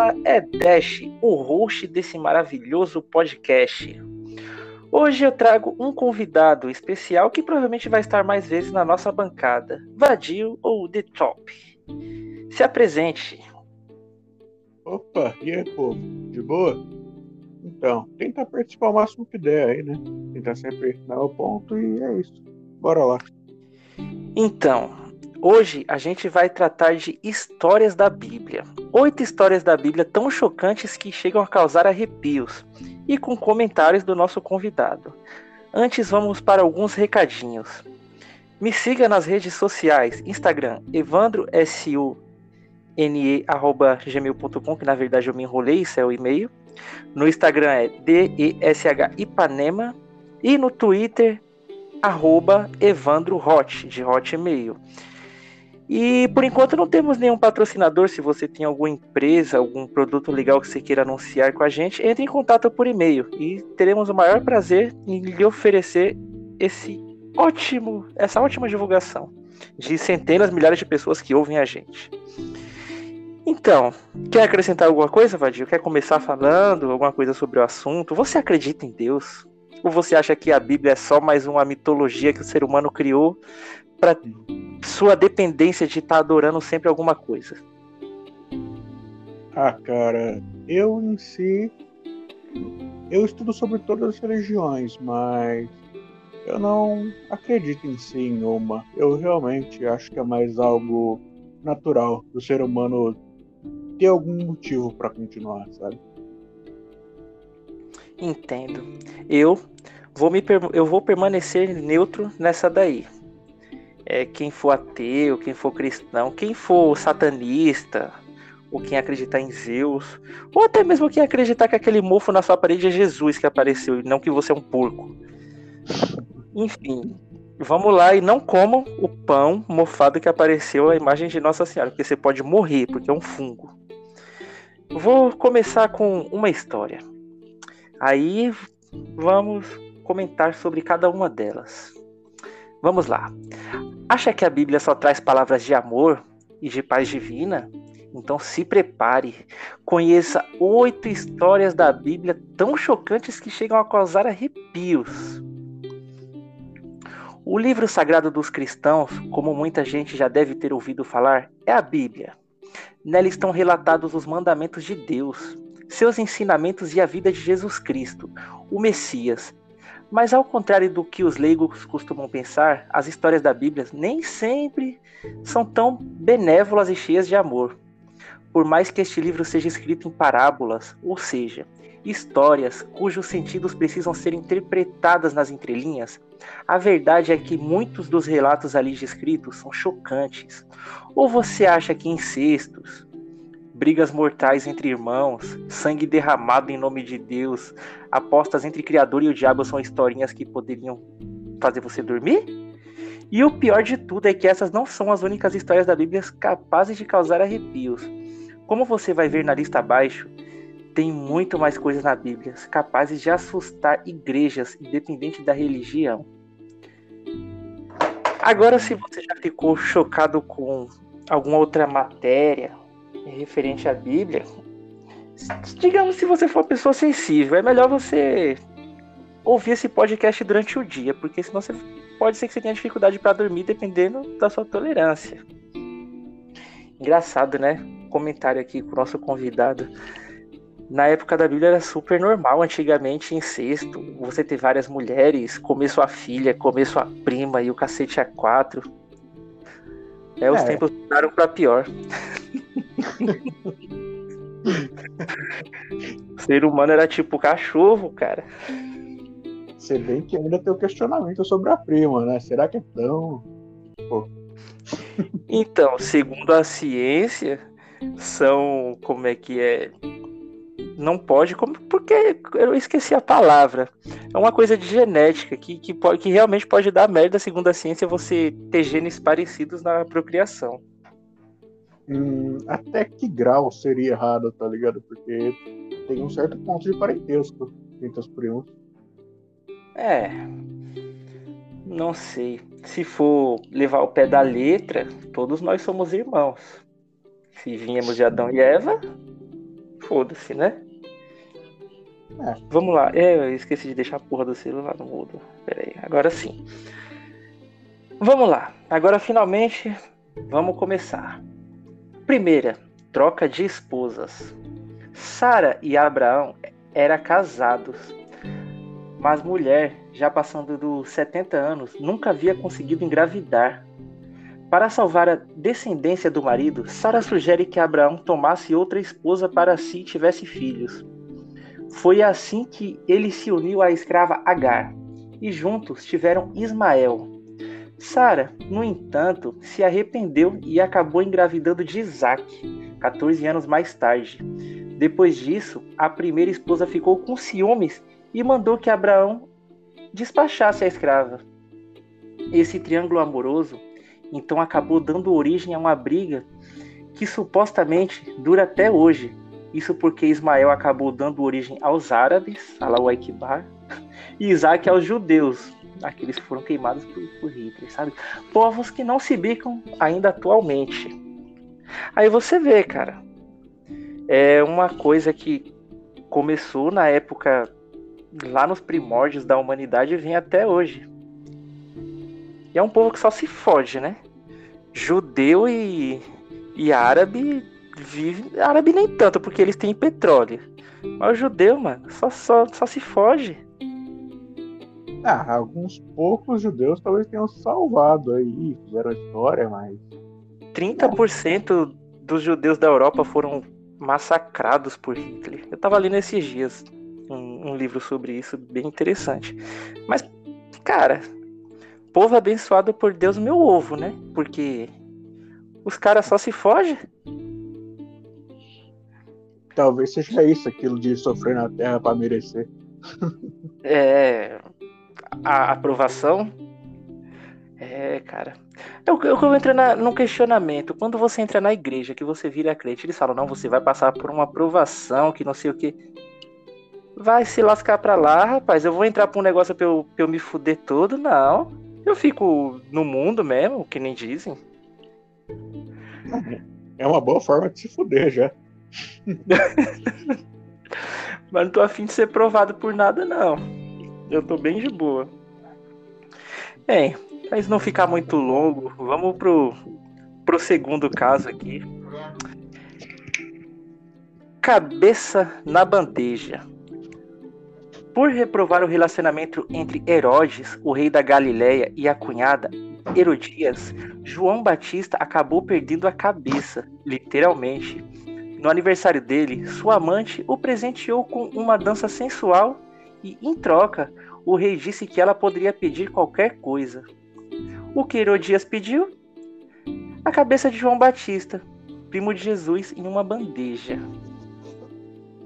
fala é Dash, o host desse maravilhoso podcast. Hoje eu trago um convidado especial que provavelmente vai estar mais vezes na nossa bancada, Vadio ou The Top. Se apresente. Opa, e aí, povo? De boa? Então, tentar participar o máximo que der aí, né? Tentar sempre dar o ponto e é isso. Bora lá. Então, hoje a gente vai tratar de histórias da Bíblia. Oito histórias da Bíblia tão chocantes que chegam a causar arrepios. E com comentários do nosso convidado. Antes, vamos para alguns recadinhos. Me siga nas redes sociais: Instagram, evandrosune.gmail.com, que na verdade eu me enrolei, isso é o e-mail. No Instagram é DESH Ipanema. E no Twitter, arroba Evandro Hot, de Hotmail. E por enquanto não temos nenhum patrocinador. Se você tem alguma empresa, algum produto legal que você queira anunciar com a gente, entre em contato por e-mail e teremos o maior prazer em lhe oferecer esse ótimo, essa ótima divulgação de centenas, milhares de pessoas que ouvem a gente. Então, quer acrescentar alguma coisa, Vadio? Quer começar falando alguma coisa sobre o assunto? Você acredita em Deus? Ou você acha que a Bíblia é só mais uma mitologia que o ser humano criou para sua dependência de estar tá adorando sempre alguma coisa? Ah, cara, eu em si eu estudo sobre todas as religiões, mas eu não acredito em si em uma. Eu realmente acho que é mais algo natural do ser humano ter algum motivo para continuar, sabe? Entendo. Eu vou me eu vou permanecer neutro nessa daí. É, quem for ateu, quem for cristão, quem for satanista, ou quem acreditar em Zeus, ou até mesmo quem acreditar que aquele mofo na sua parede é Jesus que apareceu e não que você é um porco. Enfim, vamos lá e não comam o pão mofado que apareceu a imagem de Nossa Senhora, porque você pode morrer, porque é um fungo. Vou começar com uma história. Aí vamos comentar sobre cada uma delas. Vamos lá. Acha que a Bíblia só traz palavras de amor e de paz divina? Então se prepare. Conheça oito histórias da Bíblia tão chocantes que chegam a causar arrepios. O livro sagrado dos cristãos, como muita gente já deve ter ouvido falar, é a Bíblia. Nela estão relatados os mandamentos de Deus, seus ensinamentos e a vida de Jesus Cristo, o Messias. Mas ao contrário do que os leigos costumam pensar, as histórias da Bíblia nem sempre são tão benévolas e cheias de amor. Por mais que este livro seja escrito em parábolas, ou seja, histórias cujos sentidos precisam ser interpretadas nas entrelinhas, a verdade é que muitos dos relatos ali descritos são chocantes. Ou você acha que incestos, brigas mortais entre irmãos, sangue derramado em nome de Deus, apostas entre Criador e o diabo são historinhas que poderiam fazer você dormir? E o pior de tudo é que essas não são as únicas histórias da Bíblia capazes de causar arrepios. Como você vai ver na lista abaixo, tem muito mais coisas na Bíblia capazes de assustar igrejas, independente da religião. Agora, se você já ficou chocado com alguma outra matéria referente à Bíblia, digamos se você for uma pessoa sensível, é melhor você ouvir esse podcast durante o dia, porque senão você pode ser que você tenha dificuldade para dormir dependendo da sua tolerância. Engraçado, né? Comentário aqui com o nosso convidado. Na época da Bíblia era super normal, antigamente, incesto, você ter várias mulheres, comer sua filha, comer sua prima e o cacete a quatro. É, os é. tempos mudaram pra pior. O ser humano era tipo cachorro, cara. Se bem que ainda tem o questionamento sobre a prima, né? Será que é tão. Pô. Então, segundo a ciência, são. Como é que é? não pode, como, porque eu esqueci a palavra. É uma coisa de genética que, que, pode, que realmente pode dar merda, segundo a ciência, você ter genes parecidos na procriação. Hum, até que grau seria errado, tá ligado? Porque tem um certo ponto de parentesco entre os primos. É. Não sei. Se for levar o pé da letra, todos nós somos irmãos. Se viemos de Adão e Eva, foda-se, né? É. Vamos lá. É, eu esqueci de deixar a porra do celular no mudo. Pera aí, agora sim. Vamos lá. Agora finalmente vamos começar. Primeira, troca de esposas. Sara e Abraão eram casados, mas mulher, já passando dos 70 anos, nunca havia conseguido engravidar. Para salvar a descendência do marido, Sara sugere que Abraão tomasse outra esposa para si e tivesse filhos. Foi assim que ele se uniu à escrava Agar, e juntos tiveram Ismael. Sara, no entanto, se arrependeu e acabou engravidando de Isaac, 14 anos mais tarde. Depois disso, a primeira esposa ficou com ciúmes e mandou que Abraão despachasse a escrava. Esse triângulo amoroso então acabou dando origem a uma briga que supostamente dura até hoje. Isso porque Ismael acabou dando origem aos árabes, Allahu Akbar, e Isaac aos judeus, aqueles que foram queimados por, por Hitler, sabe? Povos que não se bicam ainda atualmente. Aí você vê, cara, é uma coisa que começou na época lá nos primórdios da humanidade e vem até hoje. E é um povo que só se foge, né? Judeu e, e árabe vive. Árabe nem tanto, porque eles têm petróleo. Mas o judeu, mano, só, só, só se foge. Ah, alguns poucos judeus talvez tenham salvado aí, fizeram história, mas. 30% dos judeus da Europa foram massacrados por Hitler. Eu tava lendo esses dias um, um livro sobre isso, bem interessante. Mas, cara, povo abençoado por Deus, meu ovo, né? Porque os caras só se fogem. Talvez seja isso, aquilo de sofrer na terra para merecer. é. A aprovação. É, cara. Eu, eu, eu entro na, num questionamento. Quando você entra na igreja, que você vira crente, eles falam: não, você vai passar por uma aprovação, que não sei o que. Vai se lascar pra lá, rapaz. Eu vou entrar pra um negócio pra eu, pra eu me fuder todo? Não. Eu fico no mundo mesmo, que nem dizem. É uma boa forma de se fuder já. Mas não tô afim de ser provado por nada, não. Eu tô bem de boa. Bem, mas não ficar muito longo, vamos pro, pro segundo caso aqui. Cabeça na bandeja. Por reprovar o relacionamento entre Herodes, o rei da Galiléia, e a cunhada Herodias, João Batista acabou perdendo a cabeça, literalmente. No aniversário dele, sua amante o presenteou com uma dança sensual e, em troca, o rei disse que ela poderia pedir qualquer coisa. O que Herodias pediu? A cabeça de João Batista, primo de Jesus, em uma bandeja.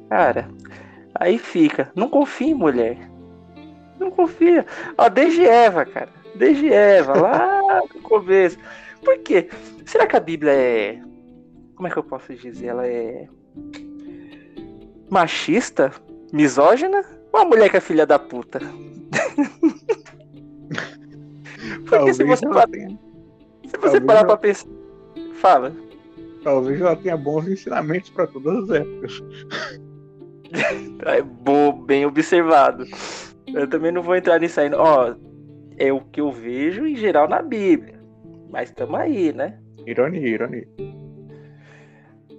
Cara, Aí fica. Não confia em mulher. Não confia. Ó, desde Eva, cara. Desde Eva, lá no começo. Por quê? Será que a Bíblia é. Como é que eu posso dizer? Ela é. Machista? Misógina? Ou a mulher que é filha da puta? Porque se você, parar, tenha... se você parar pra pensar. Fala. Talvez ela tenha bons ensinamentos para todas as épocas. é bom, bem observado. Eu também não vou entrar nisso aí. Ó, é o que eu vejo em geral na Bíblia. Mas estamos aí, né? Ironia, ironia.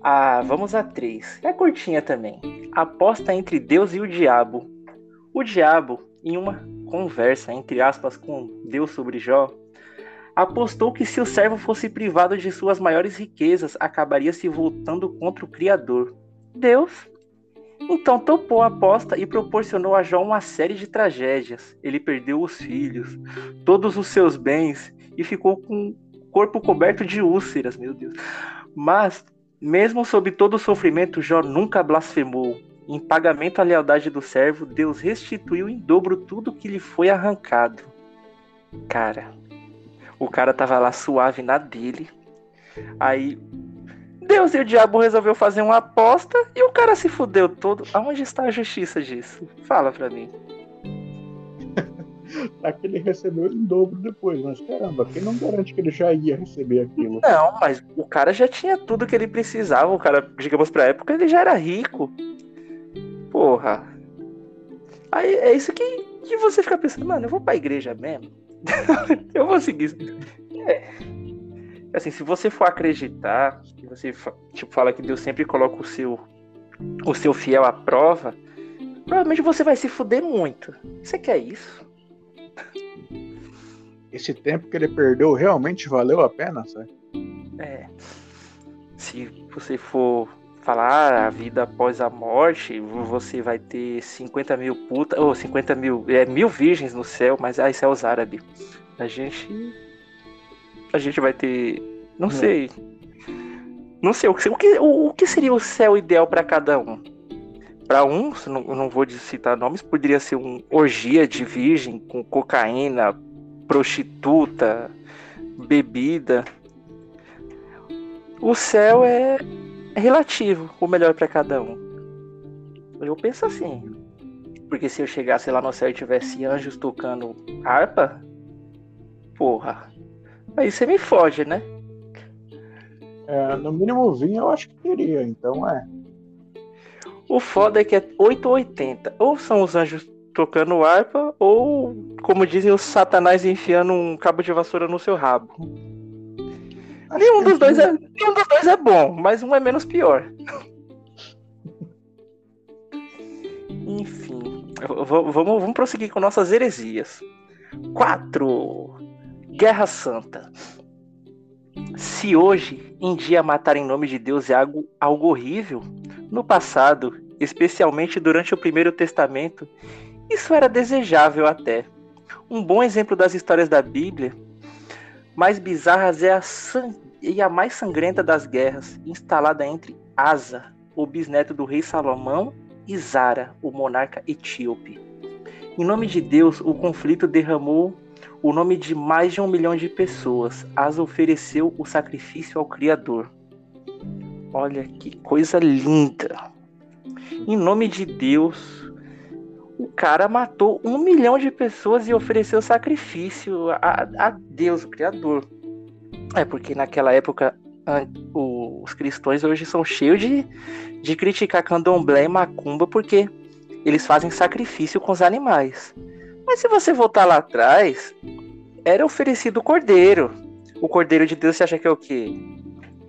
Ah, vamos a três. É curtinha também. Aposta entre Deus e o diabo. O diabo, em uma conversa, entre aspas, com Deus sobre Jó, apostou que se o servo fosse privado de suas maiores riquezas, acabaria se voltando contra o Criador. Deus então topou a aposta e proporcionou a Jó uma série de tragédias. Ele perdeu os filhos, todos os seus bens e ficou com o corpo coberto de úlceras, meu Deus. Mas, mesmo sob todo o sofrimento, Jó nunca blasfemou. Em pagamento à lealdade do servo, Deus restituiu em dobro tudo que lhe foi arrancado. Cara, o cara tava lá suave na dele. Aí Deus e o diabo resolveu fazer uma aposta e o cara se fudeu todo. Aonde está a justiça disso? Fala pra mim. tá que ele recebeu em dobro depois, mas caramba, quem não garante que ele já ia receber aquilo? Não, mas o cara já tinha tudo que ele precisava, o cara, digamos pra época, ele já era rico. Porra. Aí é isso que, que você fica pensando, mano, eu vou pra igreja mesmo? eu vou seguir. É. Assim, se você for acreditar, se você tipo, fala que Deus sempre coloca o seu, o seu fiel à prova, provavelmente você vai se fuder muito. Você quer isso? Esse tempo que ele perdeu realmente valeu a pena, sabe? É. Se você for falar ah, a vida após a morte, você vai ter 50 mil putas, ou 50 mil, é, mil virgens no céu, mas ah, isso é os árabes. A gente. A gente vai ter. Não é. sei. Não sei, o que, o, o que seria o céu ideal para cada um? Para um, não, não vou citar nomes, poderia ser um orgia de virgem com cocaína, prostituta, bebida. O céu é relativo, o melhor para cada um. Eu penso assim. Porque se eu chegasse lá no céu e tivesse anjos tocando harpa, porra, aí você me foge, né? É, no mínimo vinho eu acho que teria, então é. O foda é que é 8 ou 80. Ou são os anjos tocando harpa, ou, como dizem, os satanás enfiando um cabo de vassoura no seu rabo. Nenhum dos, dois é, nenhum dos dois é bom, mas um é menos pior. Enfim, vamos, vamos prosseguir com nossas heresias. 4. Guerra Santa. Se hoje em dia matar em nome de Deus é algo, algo horrível, no passado, especialmente durante o Primeiro Testamento, isso era desejável até. Um bom exemplo das histórias da Bíblia mais bizarras é a, e a mais sangrenta das guerras, instalada entre Asa, o bisneto do rei Salomão, e Zara, o monarca etíope. Em nome de Deus, o conflito derramou o nome de mais de um milhão de pessoas. Asa ofereceu o sacrifício ao Criador. Olha que coisa linda! Em nome de Deus, o cara matou um milhão de pessoas e ofereceu sacrifício a, a Deus, o Criador. É porque naquela época os cristãos hoje são cheios de, de criticar candomblé e macumba porque eles fazem sacrifício com os animais. Mas se você voltar lá atrás, era oferecido o cordeiro. O cordeiro de Deus, você acha que é o quê?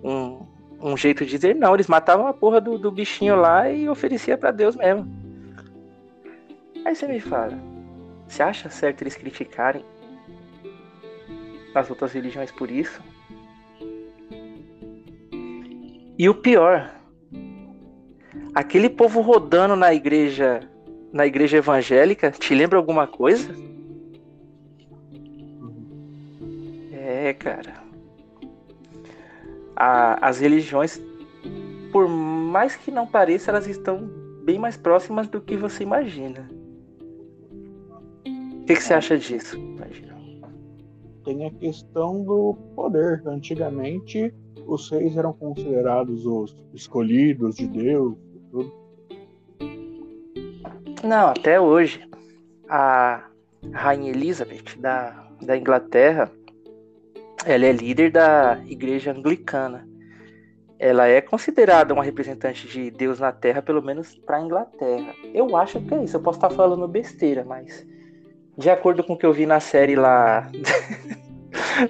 Um, um jeito de dizer não. Eles matavam a porra do, do bichinho lá e oferecia para Deus mesmo. Aí você me fala, você acha certo eles criticarem as outras religiões por isso? E o pior, aquele povo rodando na igreja, na igreja evangélica, te lembra alguma coisa? É, cara. A, as religiões, por mais que não pareça, elas estão bem mais próximas do que você imagina que, que você acha disso? Imagina. Tem a questão do poder. Antigamente, os reis eram considerados os escolhidos de Deus. Tudo. Não, até hoje. A Rainha Elizabeth da, da Inglaterra, ela é líder da igreja anglicana. Ela é considerada uma representante de Deus na Terra, pelo menos para a Inglaterra. Eu acho que é isso. Eu posso estar falando besteira, mas de acordo com o que eu vi na série lá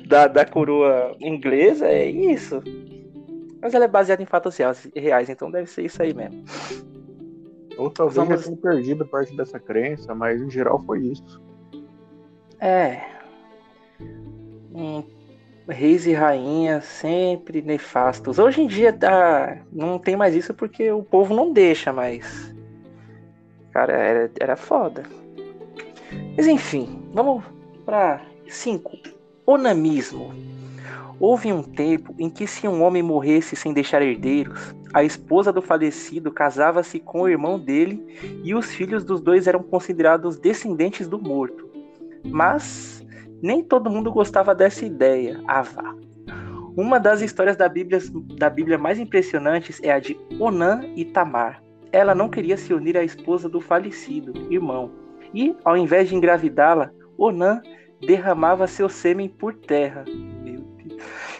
da, da coroa inglesa, é isso. Mas ela é baseada em fatos reais, então deve ser isso aí mesmo. Ou talvez Vamos... tenha perdido parte dessa crença, mas em geral foi isso. É. Hum, reis e rainhas sempre nefastos. Hoje em dia tá, não tem mais isso porque o povo não deixa, mas. Cara, era, era foda. Mas enfim, vamos para 5. Onamismo. Houve um tempo em que, se um homem morresse sem deixar herdeiros, a esposa do falecido casava-se com o irmão dele e os filhos dos dois eram considerados descendentes do morto. Mas nem todo mundo gostava dessa ideia. Avá. Uma das histórias da Bíblia, da Bíblia mais impressionantes é a de Onã e Tamar. Ela não queria se unir à esposa do falecido, irmão, e, ao invés de engravidá-la, Onan derramava seu sêmen por terra,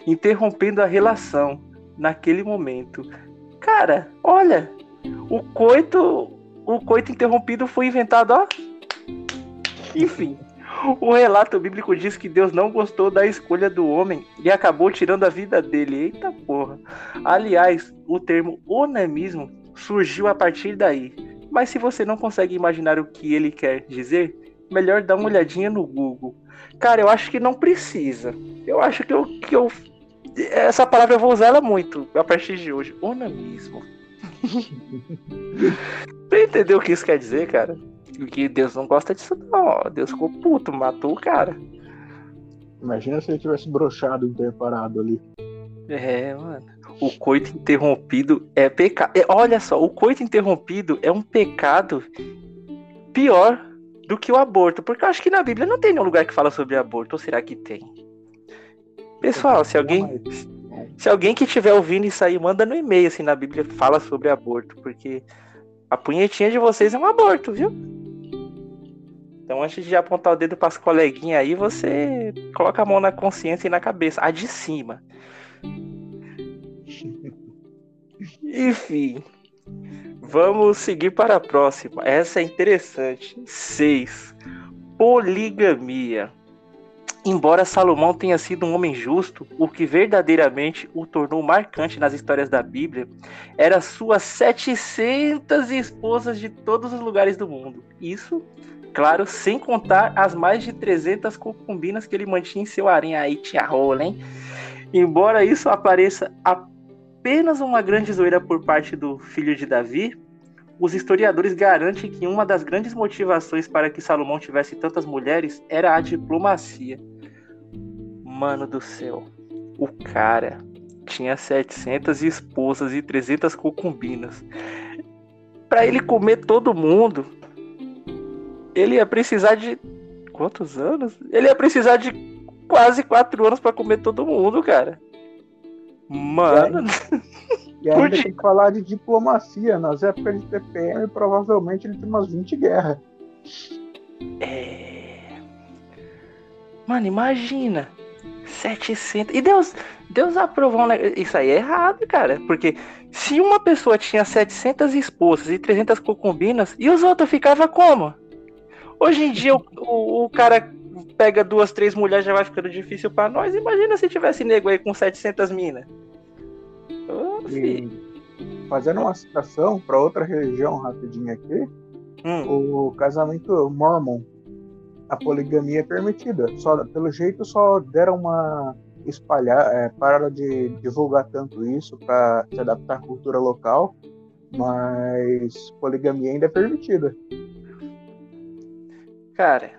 interrompendo a relação naquele momento. Cara, olha, o coito, o coito interrompido foi inventado, ó. Enfim, o relato bíblico diz que Deus não gostou da escolha do homem e acabou tirando a vida dele. Eita porra. Aliás, o termo onanismo surgiu a partir daí. Mas se você não consegue imaginar o que ele quer dizer, melhor dar uma olhadinha no Google. Cara, eu acho que não precisa. Eu acho que eu, que eu essa palavra eu vou usar ela muito a partir de hoje. Onanismo. Você entendeu o que isso quer dizer, cara? Que Deus não gosta disso, não. Deus ficou puto, matou o cara. Imagina se ele tivesse brochado parado ali. É, mano. O coito interrompido é pecado. É, olha só, o coito interrompido é um pecado pior do que o aborto. Porque eu acho que na Bíblia não tem nenhum lugar que fala sobre aborto. Ou será que tem? Pessoal, se alguém. Se alguém que estiver ouvindo isso aí, manda no e-mail, assim, na Bíblia fala sobre aborto, porque a punhetinha de vocês é um aborto, viu? Então, antes de apontar o dedo para as coleguinhas aí, você coloca a mão na consciência e na cabeça, a de cima. Enfim, vamos seguir para a próxima. Essa é interessante. 6. Poligamia. Embora Salomão tenha sido um homem justo, o que verdadeiramente o tornou marcante nas histórias da Bíblia era suas 700 esposas de todos os lugares do mundo. Isso, claro, sem contar as mais de 300 concubinas que ele mantinha em seu harém. Aí tinha rola, hein? Embora isso apareça apenas uma grande zoeira por parte do filho de Davi, os historiadores garantem que uma das grandes motivações para que Salomão tivesse tantas mulheres era a diplomacia. Mano do céu. O cara tinha 700 esposas e 300 concubinas. Para ele comer todo mundo, ele ia precisar de quantos anos? Ele ia precisar de quase quatro anos para comer todo mundo, cara. Mano. E ainda tem que falar de diplomacia. Nas épocas de TPM, provavelmente ele tem umas 20 guerras. É. Mano, imagina. 700. E Deus, Deus aprovou um negócio. Isso aí é errado, cara. Porque se uma pessoa tinha 700 esposas e 300 concubinas, e os outros ficavam como? Hoje em dia o, o, o cara pega duas, três mulheres já vai ficando difícil para nós. Imagina se tivesse nego aí com 700 minas. Fazendo uma citação para outra religião rapidinho aqui, hum. o casamento mormon a poligamia é permitida. Só, pelo jeito, só deram uma espalhar, é, pararam de divulgar tanto isso para se adaptar à cultura local, mas poligamia ainda é permitida. Cara,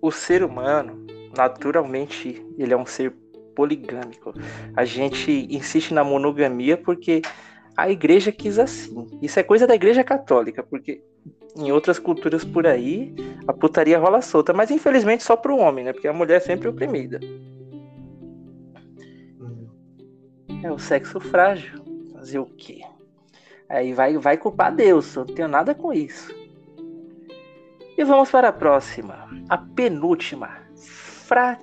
o ser humano, naturalmente, ele é um ser poligâmico. A gente insiste na monogamia porque a igreja quis assim. Isso é coisa da igreja católica, porque em outras culturas por aí, a putaria rola solta, mas infelizmente só pro homem, né? Porque a mulher é sempre oprimida. É o sexo frágil. Fazer o quê? Aí vai, vai culpar Deus, eu não tenho nada com isso. E vamos para a próxima. A penúltima. Fra...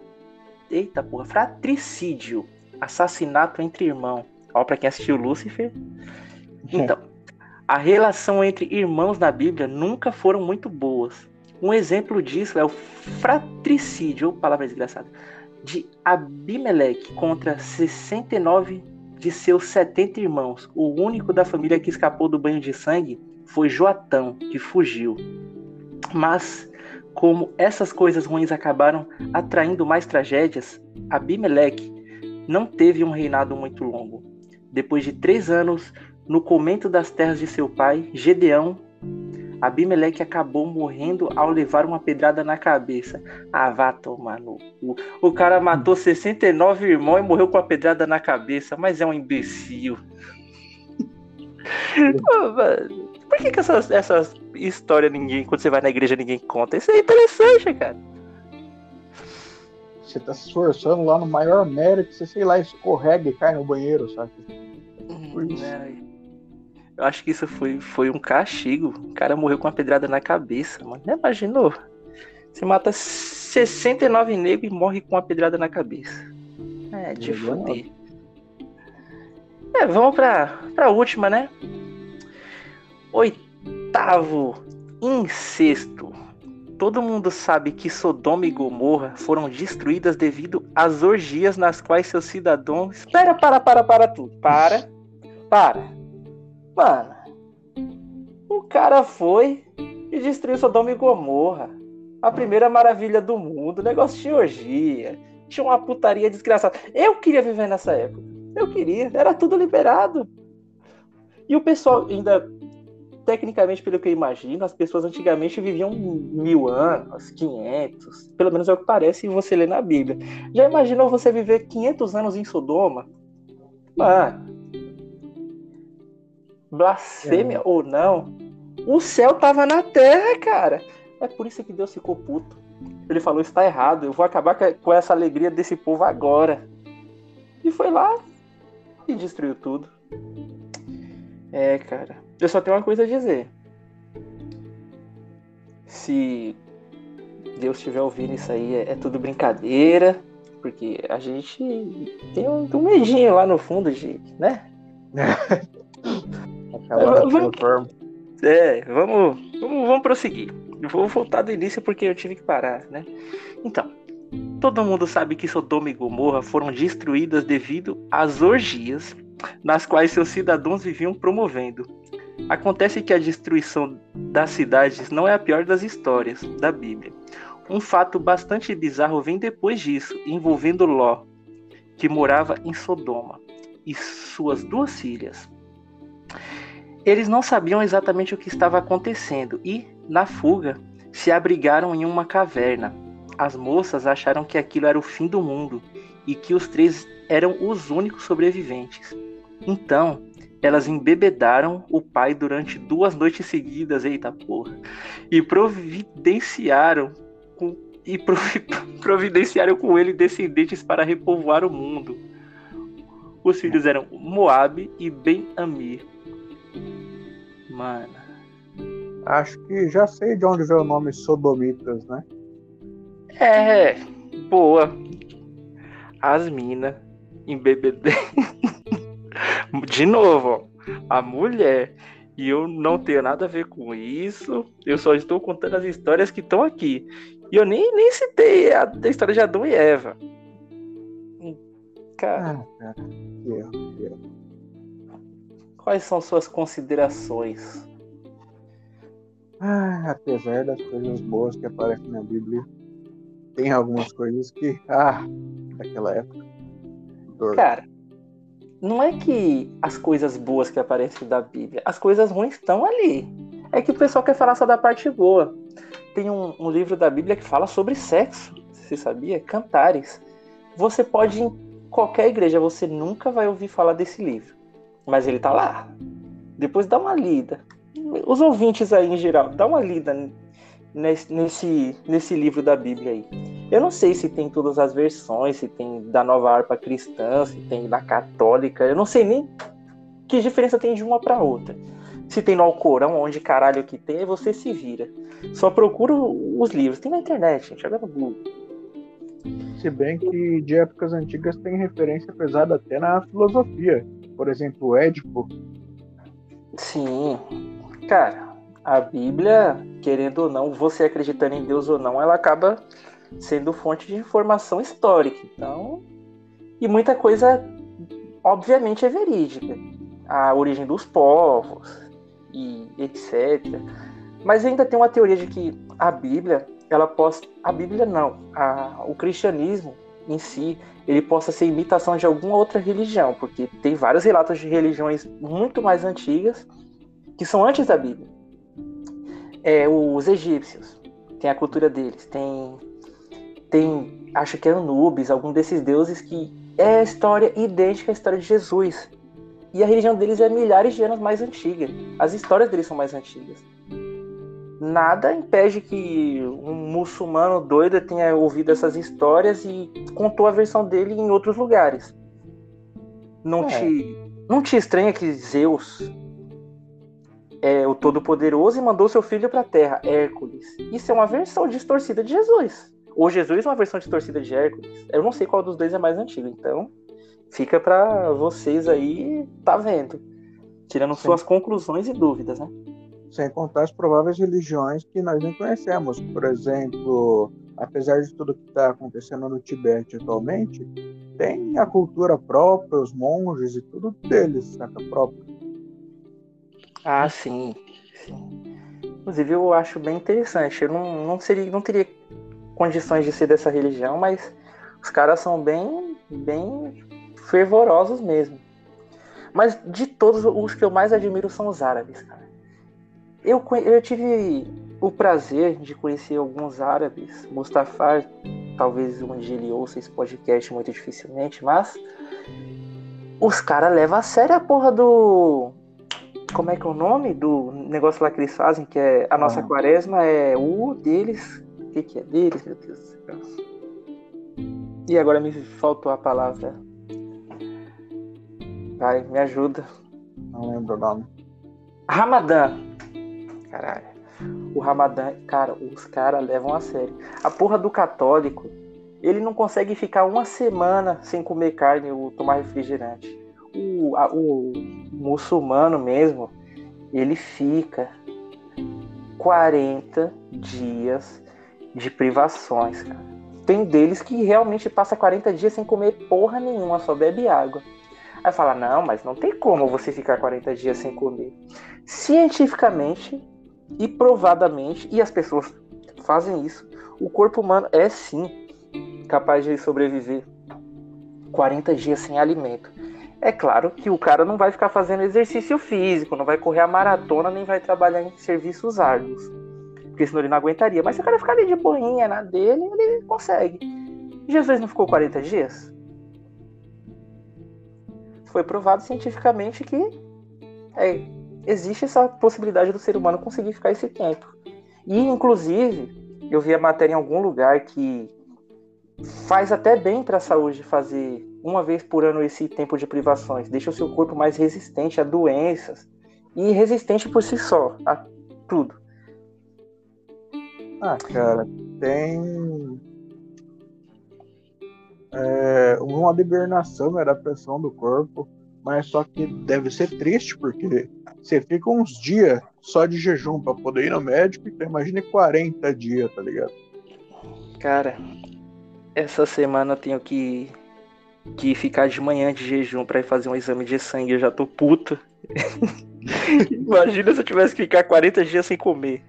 Eita porra, fratricídio. Assassinato entre irmão. Ó, pra quem assistiu Lúcifer. Então, a relação entre irmãos na Bíblia nunca foram muito boas. Um exemplo disso é o fratricídio, palavra desgraçada, de Abimeleque contra 69 de seus 70 irmãos. O único da família que escapou do banho de sangue foi Joatão, que fugiu. Mas, como essas coisas ruins acabaram atraindo mais tragédias, Abimeleque não teve um reinado muito longo. Depois de três anos, no comento das terras de seu pai, Gedeão, Abimeleque acabou morrendo ao levar uma pedrada na cabeça. Ah, vá tomar no cu. O cara matou 69 irmãos e morreu com a pedrada na cabeça, mas é um imbecil. Por que, que essas, essas histórias ninguém, quando você vai na igreja, ninguém conta? Isso é interessante, cara. Você tá se esforçando lá no maior mérito, você sei lá, escorrega e cai no banheiro, sabe? Por isso. É. Eu acho que isso foi, foi um castigo. O cara morreu com uma pedrada na cabeça, mano. Já imaginou? Você mata 69 negros e morre com uma pedrada na cabeça. É, de fuder. É, vamos pra, pra última, né? Oitavo, incesto. Todo mundo sabe que Sodoma e Gomorra foram destruídas devido às orgias nas quais seus cidadãos. Espera, para, para, para tudo. Para. Para. Mano. O cara foi e destruiu Sodoma e Gomorra. A primeira maravilha do mundo. Negócio de orgia. Tinha uma putaria desgraçada. Eu queria viver nessa época. Eu queria. Era tudo liberado. E o pessoal ainda. Tecnicamente, pelo que eu imagino, as pessoas antigamente viviam mil anos, 500, pelo menos é o que parece você lê na Bíblia. Já imaginou você viver 500 anos em Sodoma? Mano, blasfêmia é. ou não, o céu tava na terra, cara. É por isso que Deus ficou puto. Ele falou: está errado, eu vou acabar com essa alegria desse povo agora. E foi lá e destruiu tudo. É, cara. Eu só tenho uma coisa a dizer. Se Deus estiver ouvindo isso aí, é, é, tudo brincadeira. Porque a gente tem um, um medinho lá no fundo de. né? Aquela vamos, é, vamos, vamos, vamos prosseguir. Vou voltar do início porque eu tive que parar, né? Então, todo mundo sabe que Sodoma e Gomorra foram destruídas devido às orgias nas quais seus cidadãos viviam promovendo. Acontece que a destruição das cidades não é a pior das histórias da Bíblia. Um fato bastante bizarro vem depois disso, envolvendo Ló, que morava em Sodoma, e suas duas filhas. Eles não sabiam exatamente o que estava acontecendo e, na fuga, se abrigaram em uma caverna. As moças acharam que aquilo era o fim do mundo e que os três eram os únicos sobreviventes. Então, elas embebedaram o pai durante duas noites seguidas, eita porra, e providenciaram com, e providenciaram com ele descendentes para repovoar o mundo. Os filhos eram Moabe e Ben-Amir. Mano. Acho que já sei de onde veio o nome Sodomitas, né? É, boa. As minas embebedendo. de novo, ó. A mulher. E eu não tenho nada a ver com isso. Eu só estou contando as histórias que estão aqui. E eu nem, nem citei a, a história de Adão e Eva. Cara. Ah, cara. Yeah, yeah. Quais são suas considerações? Ah, apesar das coisas boas que aparecem na Bíblia, tem algumas coisas que, ah, daquela época. Dor. Cara, não é que as coisas boas que aparecem da Bíblia, as coisas ruins estão ali. É que o pessoal quer falar só da parte boa. Tem um, um livro da Bíblia que fala sobre sexo, você sabia? Cantares. Você pode ir em qualquer igreja, você nunca vai ouvir falar desse livro. Mas ele tá lá. Depois dá uma lida. Os ouvintes aí em geral, dá uma lida nesse, nesse, livro da Bíblia aí. Eu não sei se tem todas as versões, se tem da nova harpa cristã, se tem da católica. Eu não sei nem que diferença tem de uma para outra. Se tem no Alcorão, onde caralho que tem, você se vira. Só procura os livros. Tem na internet, gente. Joga no Google. Se bem que de épocas antigas tem referência pesada até na filosofia por exemplo, Édipo. Sim. Cara, a Bíblia, querendo ou não, você acreditando em Deus ou não, ela acaba sendo fonte de informação histórica. Então, e muita coisa, obviamente, é verídica. A origem dos povos e etc. Mas ainda tem uma teoria de que a Bíblia, ela possa, a Bíblia não, a, o cristianismo em si, ele possa ser imitação de alguma outra religião, porque tem vários relatos de religiões muito mais antigas que são antes da Bíblia. É, os egípcios, tem a cultura deles, tem, tem acho que é Anubis, algum desses deuses que é a história idêntica à história de Jesus. E a religião deles é milhares de anos mais antiga. As histórias deles são mais antigas nada impede que um muçulmano doido tenha ouvido essas histórias e contou a versão dele em outros lugares. Não, é. te, não te estranha que Zeus é o Todo-Poderoso e mandou seu filho para a Terra, Hércules. Isso é uma versão distorcida de Jesus. ou Jesus ou uma versão distorcida de Hércules. Eu não sei qual dos dois é mais antigo, então fica para vocês aí, tá vendo. Tirando Sim. suas conclusões e dúvidas, né? Sem contar as prováveis religiões que nós nem conhecemos. Por exemplo, apesar de tudo que está acontecendo no Tibete atualmente, tem a cultura própria, os monges e tudo deles, saca próprio. Ah, sim. sim. Inclusive eu acho bem interessante. Eu não, não, seria, não teria condições de ser dessa religião, mas os caras são bem, bem fervorosos mesmo. Mas de todos, os que eu mais admiro são os árabes, cara. Eu, eu tive o prazer de conhecer alguns árabes. Mustafa, talvez um dia ele ouça esse podcast muito dificilmente, mas os caras levam a sério a porra do. Como é que é o nome do negócio lá que eles fazem? Que é a nossa ah. quaresma é o deles. O que, que é deles, meu Deus do céu? E agora me faltou a palavra. Vai, me ajuda. Não lembro o nome. Ramadã. Caralho o Ramadã, cara, os caras levam a sério. A porra do católico, ele não consegue ficar uma semana sem comer carne ou tomar refrigerante. O, a, o muçulmano mesmo, ele fica 40 dias de privações, cara. Tem deles que realmente passa 40 dias sem comer porra nenhuma, só bebe água. Aí fala, não, mas não tem como você ficar 40 dias sem comer. Cientificamente, e provadamente, e as pessoas fazem isso, o corpo humano é sim capaz de sobreviver 40 dias sem alimento. É claro que o cara não vai ficar fazendo exercício físico, não vai correr a maratona, nem vai trabalhar em serviços árduos. Porque senão ele não aguentaria. Mas se o cara ficar ali de boinha na dele, ele consegue. Jesus não ficou 40 dias? Foi provado cientificamente que é, existe essa possibilidade do ser humano conseguir ficar esse tempo. E, inclusive, eu vi a matéria em algum lugar que faz até bem para a saúde fazer uma vez por ano esse tempo de privações. Deixa o seu corpo mais resistente a doenças e resistente por si só a tudo. Ah, cara, tem é, uma libernação né, da pressão do corpo, mas só que deve ser triste porque você fica uns dias só de jejum para poder ir no médico, então imagine 40 dias, tá ligado? Cara, essa semana eu tenho que, que ficar de manhã de jejum para ir fazer um exame de sangue, eu já tô puto. Imagina se eu tivesse que ficar 40 dias sem comer.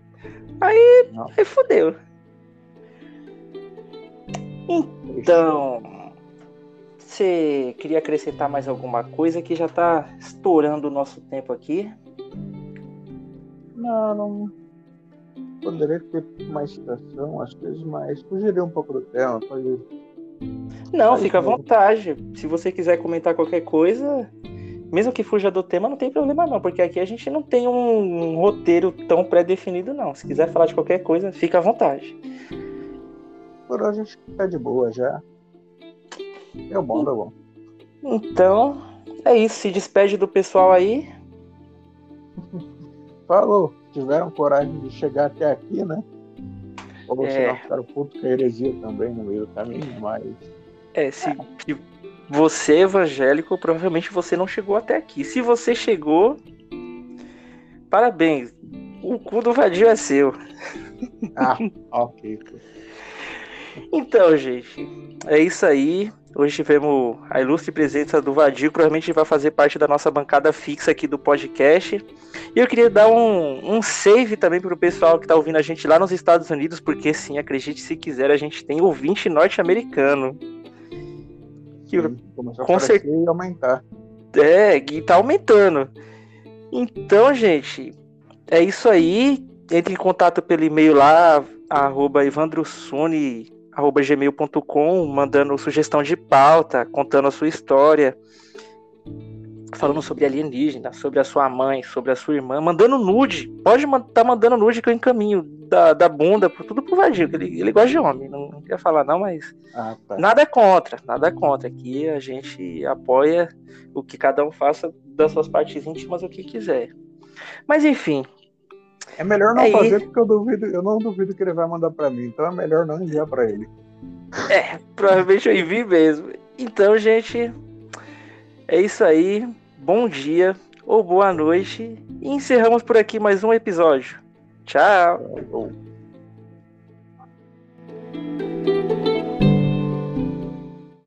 Aí, aí fodeu. Então, você queria acrescentar mais alguma coisa que já está estourando o nosso tempo aqui? Não, não. Poderia ter mais citação, às vezes, mas fugiria um pouco do tema. Pode... Não, Mas, fica à vontade. Se você quiser comentar qualquer coisa, mesmo que fuja do tema, não tem problema não, porque aqui a gente não tem um, um roteiro tão pré-definido não. Se quiser falar de qualquer coisa, fica à vontade. Por hoje a gente tá de boa já. Deu bom, deu bom. Então, é isso. Se despede do pessoal aí. Falou. Tiveram coragem de chegar até aqui, né? Ou é. não ficaram puto com a heresia também no meio do caminho, mas. É, se, se você é evangélico, provavelmente você não chegou até aqui. Se você chegou, parabéns. O cu do vadio é seu. Ah, ok. Então, gente, é isso aí. Hoje tivemos a ilustre presença do Vadio, provavelmente vai fazer parte da nossa bancada fixa aqui do podcast. E eu queria dar um, um save também para o pessoal que está ouvindo a gente lá nos Estados Unidos, porque sim, acredite se quiser, a gente tem ouvinte norte-americano. Que com certeza aumentar. É, que tá aumentando. Então, gente, é isso aí. Entre em contato pelo e-mail lá, arroba evandrosune gmail.com, mandando sugestão de pauta, contando a sua história, falando sobre alienígena, sobre a sua mãe, sobre a sua irmã, mandando nude. Pode estar tá mandando nude que eu encaminho da, da bunda, tudo pro Vadio, ele, ele gosta de homem, não, não quer falar não, mas ah, tá. nada é contra, nada é contra. Aqui a gente apoia o que cada um faça das suas partes íntimas o que quiser. Mas enfim, é melhor não é fazer, porque eu duvido, eu não duvido que ele vai mandar para mim, então é melhor não enviar para ele. É, provavelmente eu envio mesmo. Então, gente, é isso aí. Bom dia ou boa noite. E encerramos por aqui mais um episódio. Tchau! Tchau.